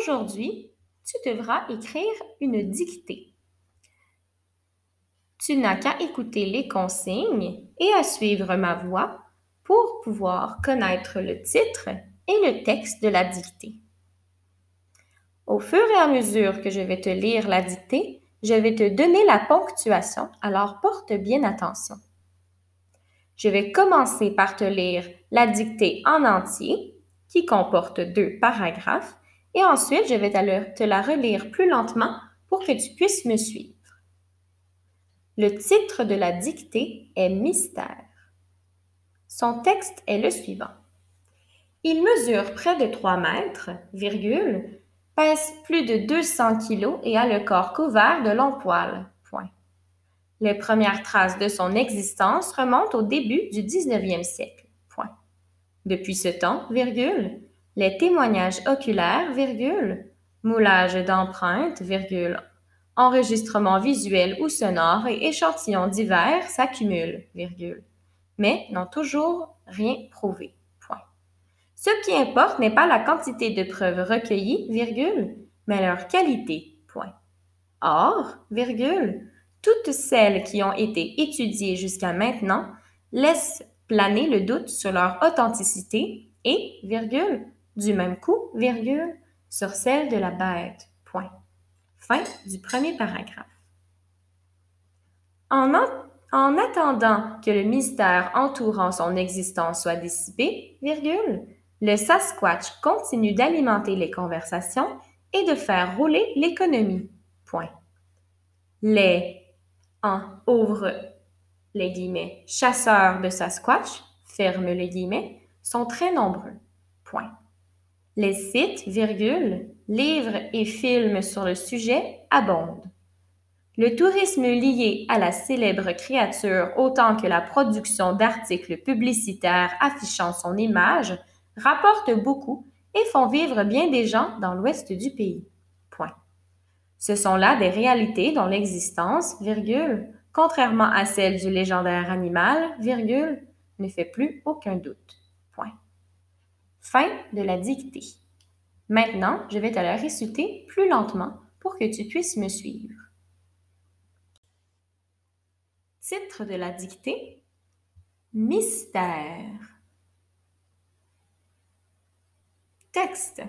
Aujourd'hui, tu devras écrire une dictée. Tu n'as qu'à écouter les consignes et à suivre ma voix pour pouvoir connaître le titre et le texte de la dictée. Au fur et à mesure que je vais te lire la dictée, je vais te donner la ponctuation, alors porte bien attention. Je vais commencer par te lire la dictée en entier, qui comporte deux paragraphes, et ensuite je vais te la relire plus lentement pour que tu puisses me suivre. Le titre de la dictée est Mystère. Son texte est le suivant. Il mesure près de 3 mètres, virgule, pèse plus de 200 kg et a le corps couvert de longs poils. Point. Les premières traces de son existence remontent au début du 19e siècle. Point. Depuis ce temps, virgule, les témoignages oculaires, virgule, moulage d'empreintes, virgule, enregistrement visuel ou sonore et échantillons divers s'accumulent, virgule, mais n'ont toujours rien prouvé. Ce qui importe n'est pas la quantité de preuves recueillies, virgule, mais leur qualité. Point. Or, virgule, toutes celles qui ont été étudiées jusqu'à maintenant laissent planer le doute sur leur authenticité et, virgule, du même coup, virgule, sur celle de la bête. Point. Fin du premier paragraphe. En, en attendant que le mystère entourant son existence soit dissipé, virgule, le Sasquatch continue d'alimenter les conversations et de faire rouler l'économie. Point. Les en ouvre les guillemets chasseurs de Sasquatch ferme les guillemets sont très nombreux. Point. Les sites, virgule, livres et films sur le sujet abondent. Le tourisme lié à la célèbre créature autant que la production d'articles publicitaires affichant son image rapportent beaucoup et font vivre bien des gens dans l'ouest du pays. Point. Ce sont là des réalités dont l'existence, virgule, contrairement à celle du légendaire animal, virgule, ne fait plus aucun doute. Fin de la dictée. Maintenant, je vais te la réciter plus lentement pour que tu puisses me suivre. Titre de la dictée Mystère. Texte.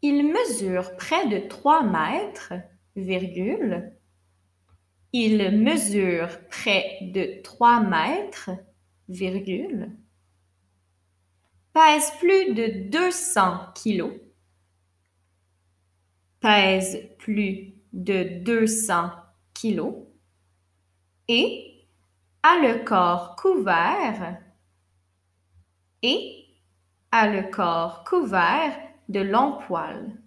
Il mesure près de 3 mètres, virgule. Il mesure près de 3 mètres, virgule pèse plus de 200 kilos, pèse plus de 200 kilos et a le corps couvert et a le corps couvert de longs poils.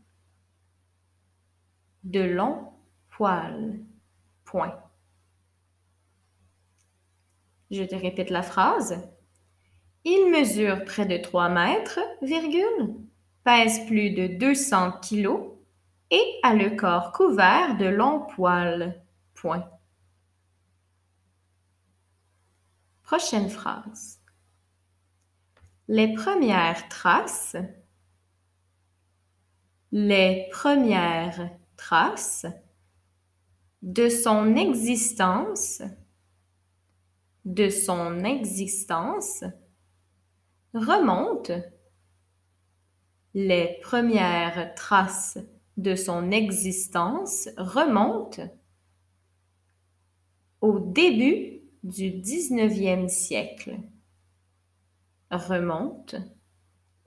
De longs poils. Point. Je te répète la phrase. Il mesure près de 3 mètres, virgule, pèse plus de 200 kilos et a le corps couvert de longs poils. Point. Prochaine phrase. Les premières traces, les premières traces de son existence, de son existence, remonte les premières traces de son existence remontent au début du 19e siècle. Remonte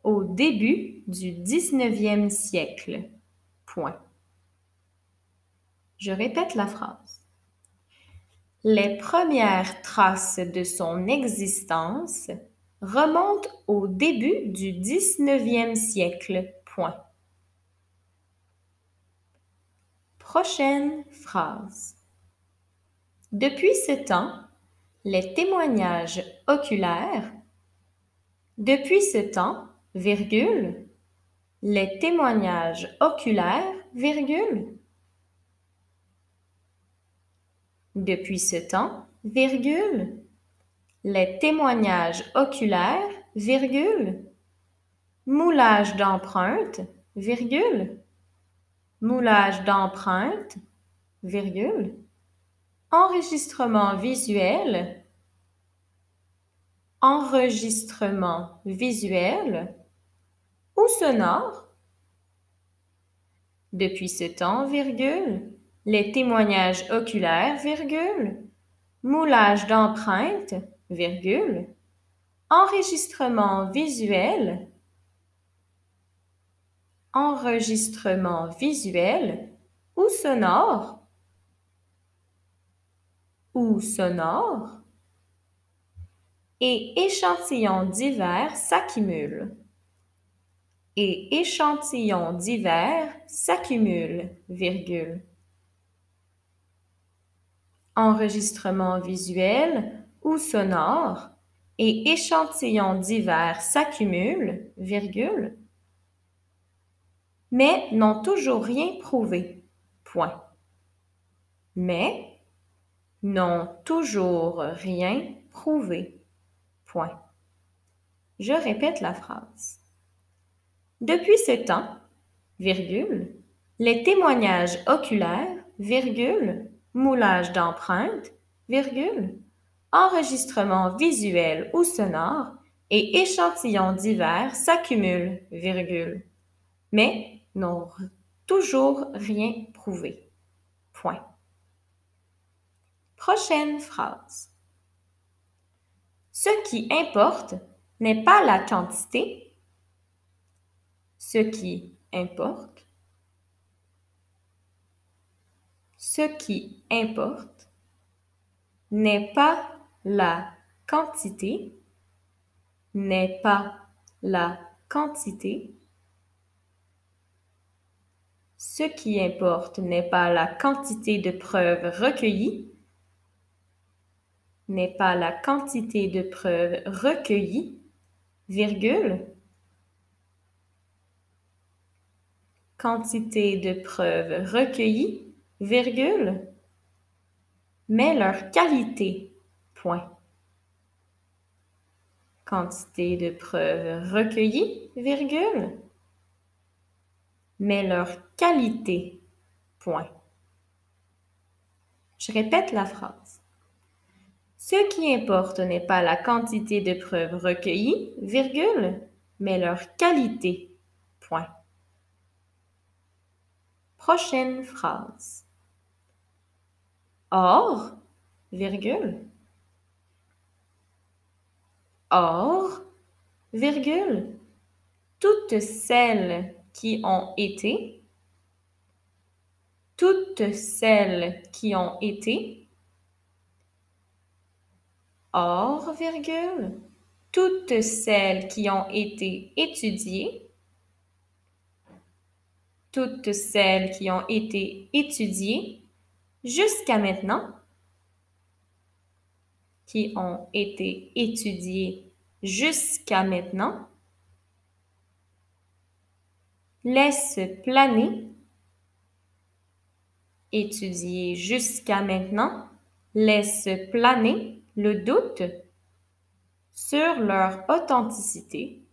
au début du 19e siècle. Point. Je répète la phrase. Les premières traces de son existence remonte au début du 19e siècle. Prochaine phrase. Depuis ce temps, les témoignages oculaires. Depuis ce temps, virgule, les témoignages oculaires, virgule. Depuis ce temps, virgule, les témoignages oculaires, virgule, moulage d'empreinte, virgule, moulage d'empreinte, virgule, enregistrement visuel, enregistrement visuel. Ou sonore. Depuis ce temps, virgule, les témoignages oculaires, virgule, moulage d'empreinte, virgule, enregistrement visuel, enregistrement visuel ou sonore, ou sonore, et échantillons divers s'accumulent. Et échantillons divers s'accumulent, virgule. Enregistrement visuel ou sonore et échantillons divers s'accumulent, virgule, mais n'ont toujours rien prouvé. Point. Mais n'ont toujours rien prouvé. Point. Je répète la phrase. Depuis ce temps, virgule, les témoignages oculaires, virgule, moulage d'empreintes, virgule, enregistrement visuel ou sonore et échantillons divers s'accumulent, virgule, mais n'ont toujours rien prouvé. Point. Prochaine phrase. Ce qui importe n'est pas la quantité. Ce qui importe. Ce qui importe n'est pas la quantité, n'est pas la quantité. Ce qui importe n'est pas la quantité de preuves recueillies, n'est pas la quantité de preuves recueillies, virgule, quantité de preuves recueillies, virgule, mais leur qualité, Quantité de preuves recueillies, virgule, mais leur qualité, point. Je répète la phrase. Ce qui importe n'est pas la quantité de preuves recueillies, virgule, mais leur qualité. Point. Prochaine phrase. Or, virgule. Or, virgule, toutes celles qui ont été, toutes celles qui ont été, Or, virgule, toutes celles qui ont été étudiées, toutes celles qui ont été étudiées jusqu'à maintenant, qui ont été étudiées jusqu'à maintenant, laisse planer, étudier jusqu'à maintenant, laisse planer le doute sur leur authenticité,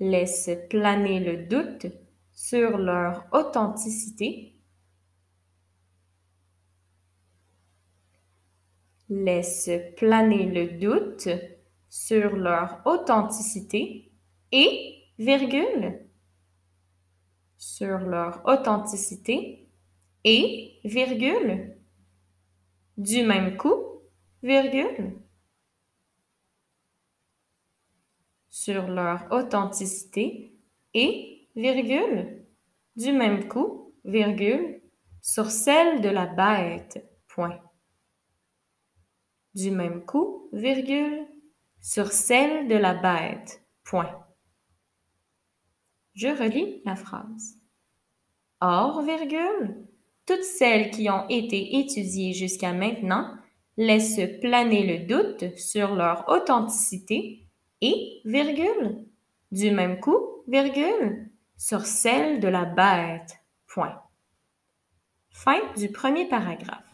laisse planer le doute sur leur authenticité, laisse planer le doute sur leur authenticité et, virgule, sur leur authenticité et, virgule, du même coup, virgule, sur leur authenticité et, virgule, du même coup, virgule, sur celle de la bête, point. Du même coup, virgule, sur celle de la bête, point. Je relis la phrase. Or, virgule, toutes celles qui ont été étudiées jusqu'à maintenant laissent planer le doute sur leur authenticité et, virgule, du même coup, virgule, sur celle de la bête. Point. Fin du premier paragraphe.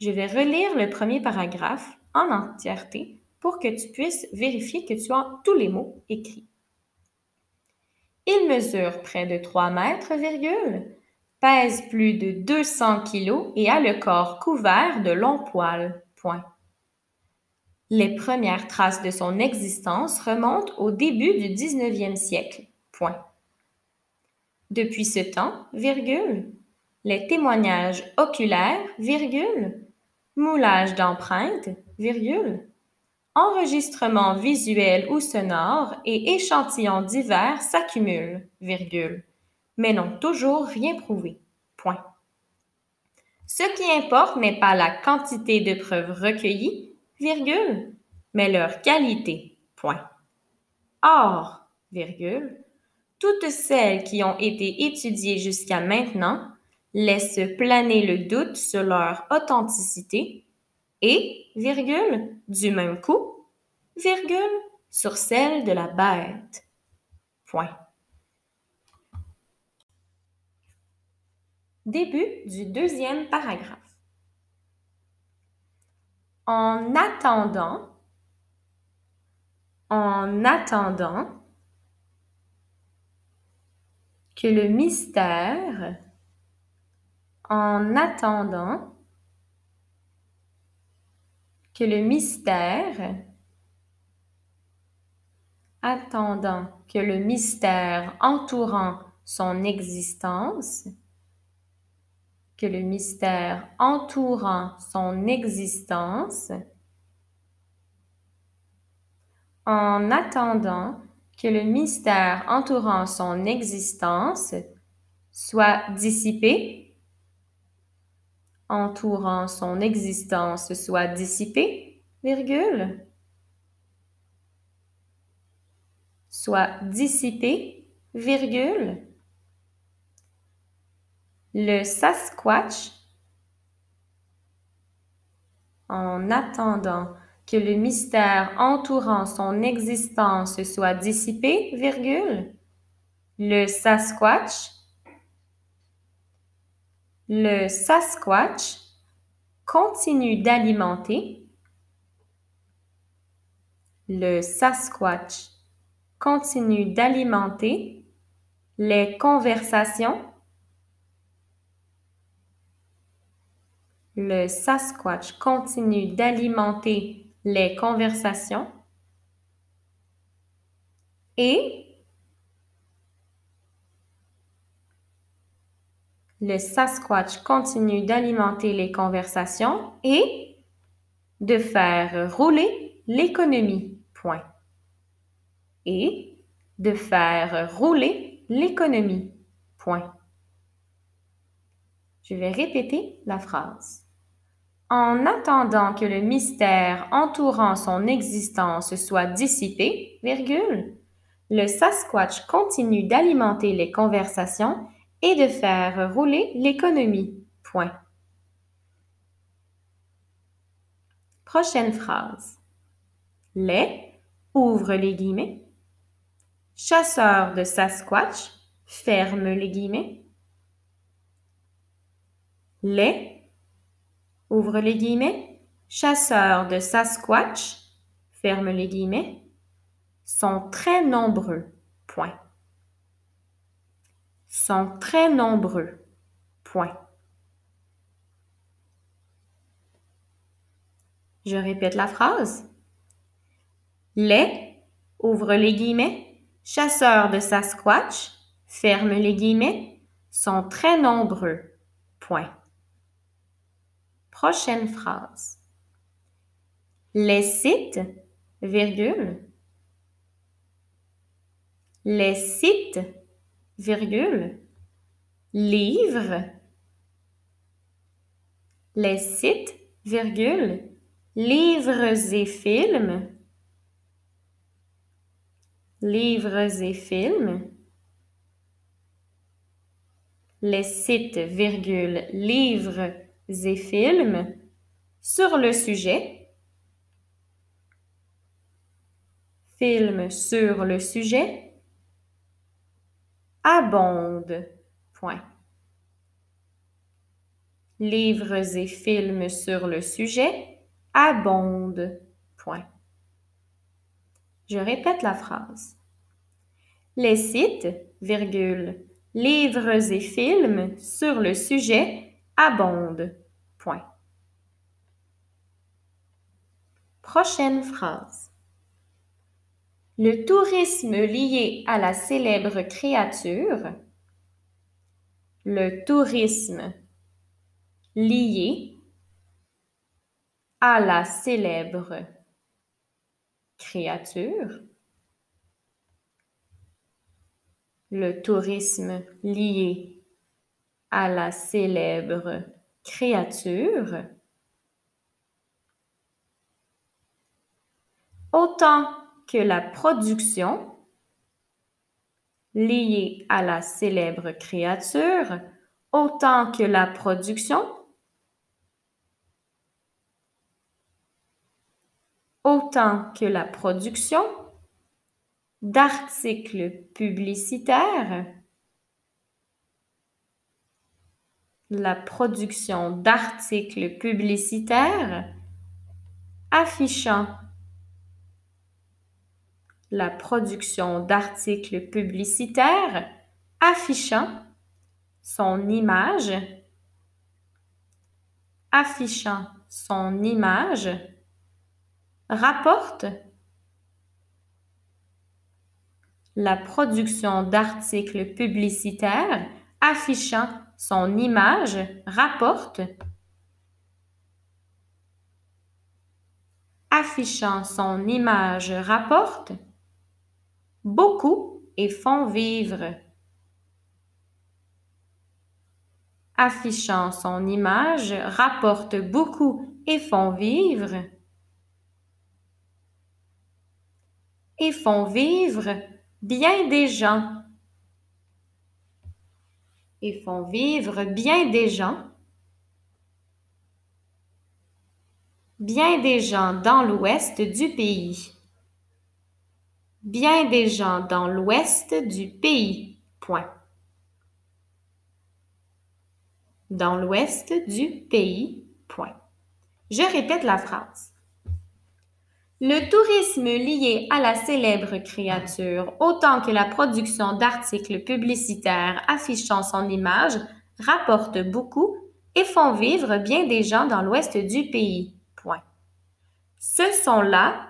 Je vais relire le premier paragraphe en entièreté pour que tu puisses vérifier que tu as tous les mots écrits. Il mesure près de 3 mètres, virgule, pèse plus de 200 kilos et a le corps couvert de longs poils. Point. Les premières traces de son existence remontent au début du 19e siècle. Point. Depuis ce temps, virgule, les témoignages oculaires, virgule, moulage d'empreintes, virgule, enregistrements visuels ou sonores et échantillons divers s'accumulent, virgule, mais n'ont toujours rien prouvé. Point. Ce qui importe n'est pas la quantité de preuves recueillies, virgule, mais leur qualité. Point. Or, virgule, toutes celles qui ont été étudiées jusqu'à maintenant laissent planer le doute sur leur authenticité et, virgule, du même coup, virgule, sur celle de la bête. Point. Début du deuxième paragraphe. En attendant, en attendant que le mystère, en attendant que le mystère, attendant que le mystère entourant son existence, que le mystère entourant son existence, en attendant que le mystère entourant son existence soit dissipé, entourant son existence soit dissipé, virgule, soit dissipé, virgule, le Sasquatch, en attendant que le mystère entourant son existence soit dissipé, virgule, le Sasquatch, le Sasquatch continue d'alimenter, le Sasquatch continue d'alimenter les conversations. Le Sasquatch continue d'alimenter les conversations. Et le Sasquatch continue d'alimenter les conversations et de faire rouler l'économie. Point. Et de faire rouler l'économie. Point. Je vais répéter la phrase. En attendant que le mystère entourant son existence soit dissipé, virgule, le Sasquatch continue d'alimenter les conversations et de faire rouler l'économie. Point. Prochaine phrase. Les, ouvre les guillemets, chasseurs de Sasquatch, ferme les guillemets, les, ouvre les guillemets, chasseurs de Sasquatch, ferme les guillemets, sont très nombreux. Point. Sont très nombreux. Point. Je répète la phrase. Les, ouvre les guillemets, chasseurs de Sasquatch, ferme les guillemets, sont très nombreux. Point. Prochaine phrase. Les sites, virgule. Les sites, virgule. Livres. Les sites, virgule. Livres et films. Livres et films. Les sites, virgule, livres et films sur le sujet. Films sur le sujet. Abonde. Point. Livres et films sur le sujet abondent. Point. Je répète la phrase. Les sites, virgule, livres et films sur le sujet abondent. Point. Prochaine phrase. Le tourisme lié à la célèbre créature. Le tourisme lié à la célèbre créature. Le tourisme lié à la célèbre créature. Autant la production liée à la célèbre créature, autant que la production autant que la production d'articles publicitaires, la production d'articles publicitaires affichant la production d'articles publicitaires affichant son image affichant son image rapporte la production d'articles publicitaires affichant son image rapporte affichant son image rapporte beaucoup et font vivre affichant son image rapporte beaucoup et font vivre et font vivre bien des gens. Et font vivre bien des gens. Bien des gens dans l'ouest du pays. Bien des gens dans l'ouest du pays. Point. Dans l'ouest du pays. Point. Je répète la phrase. Le tourisme lié à la célèbre créature, autant que la production d'articles publicitaires affichant son image, rapporte beaucoup et font vivre bien des gens dans l'ouest du pays. Point. Ce sont là,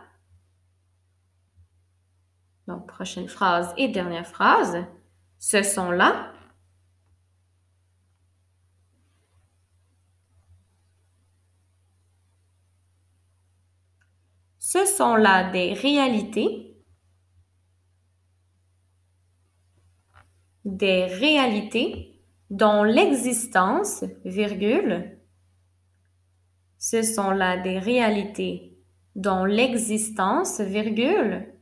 donc prochaine phrase et dernière phrase, ce sont là. Ce sont là des réalités, des réalités dont l'existence, virgule, ce sont là des réalités dont l'existence, virgule,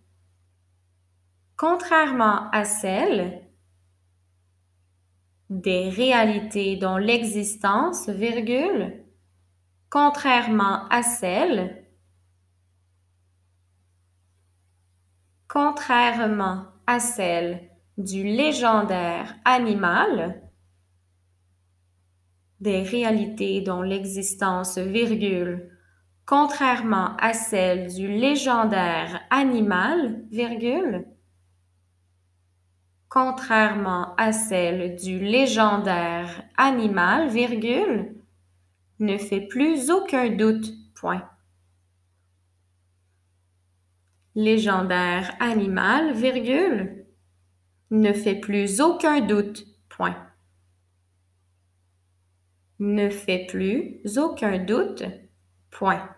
contrairement à celles des réalités dont l'existence, virgule, contrairement à celle du légendaire animal, des réalités dont l'existence virgule, contrairement à celle du légendaire animal, virgule, contrairement à celle du légendaire animal, virgule, ne fait plus aucun doute, point légendaire animal, virgule, ne fait plus aucun doute, point. Ne fait plus aucun doute, point.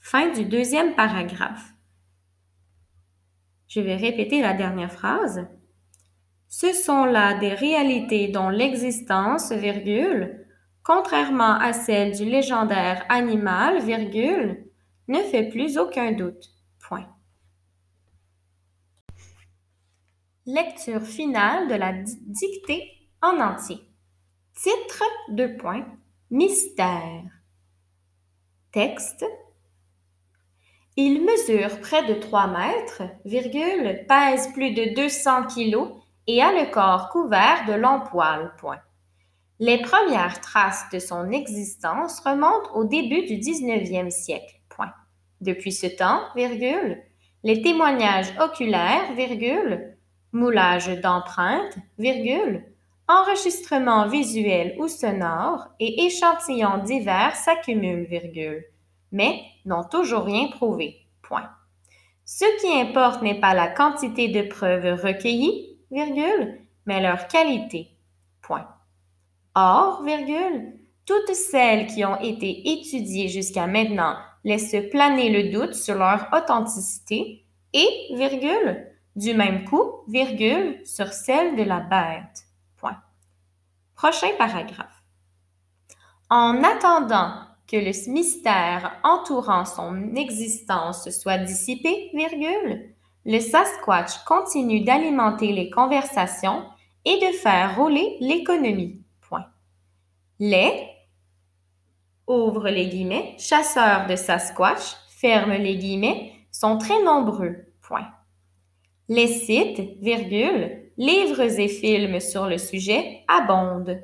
Fin du deuxième paragraphe. Je vais répéter la dernière phrase. Ce sont là des réalités dont l'existence, virgule, contrairement à celle du légendaire animal, virgule, ne fait plus aucun doute. Point. Lecture finale de la dictée en entier. Titre de points. Mystère. Texte. Il mesure près de 3 mètres, pèse plus de 200 kilos et a le corps couvert de longs poils. Point. Les premières traces de son existence remontent au début du 19e siècle. Depuis ce temps, les témoignages oculaires, virgule, moulage d'empreintes, virgule, enregistrement visuel ou sonore et échantillons divers s'accumulent, virgule, mais n'ont toujours rien prouvé. Point. Ce qui importe n'est pas la quantité de preuves recueillies, virgule, mais leur qualité. Point. Or, virgule, toutes celles qui ont été étudiées jusqu'à maintenant laissent planer le doute sur leur authenticité et, virgule, du même coup, virgule, sur celle de la bête. Point. Prochain paragraphe. En attendant que le mystère entourant son existence soit dissipé, le Sasquatch continue d'alimenter les conversations et de faire rouler l'économie. Les ouvre les guillemets, chasseurs de Sasquatch, ferme les guillemets, sont très nombreux. Les sites, livres et films sur le sujet abondent.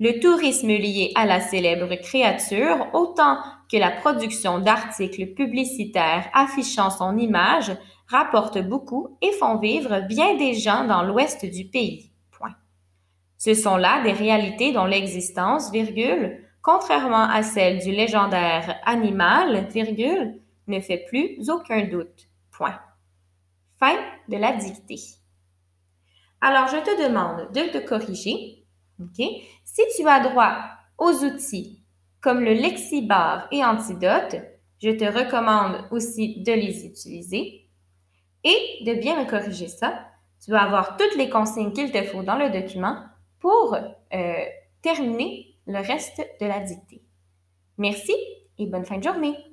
Le tourisme lié à la célèbre créature, autant que la production d'articles publicitaires affichant son image, rapportent beaucoup et font vivre bien des gens dans l'ouest du pays. Point. Ce sont là des réalités dont l'existence, virgule, contrairement à celle du légendaire animal, virgule, ne fait plus aucun doute. Point. Fin de la dictée. Alors, je te demande de te corriger. Si tu as droit aux outils comme le lexibar et antidote, je te recommande aussi de les utiliser et de bien me corriger ça. Tu vas avoir toutes les consignes qu'il te faut dans le document pour euh, terminer le reste de la dictée. Merci et bonne fin de journée.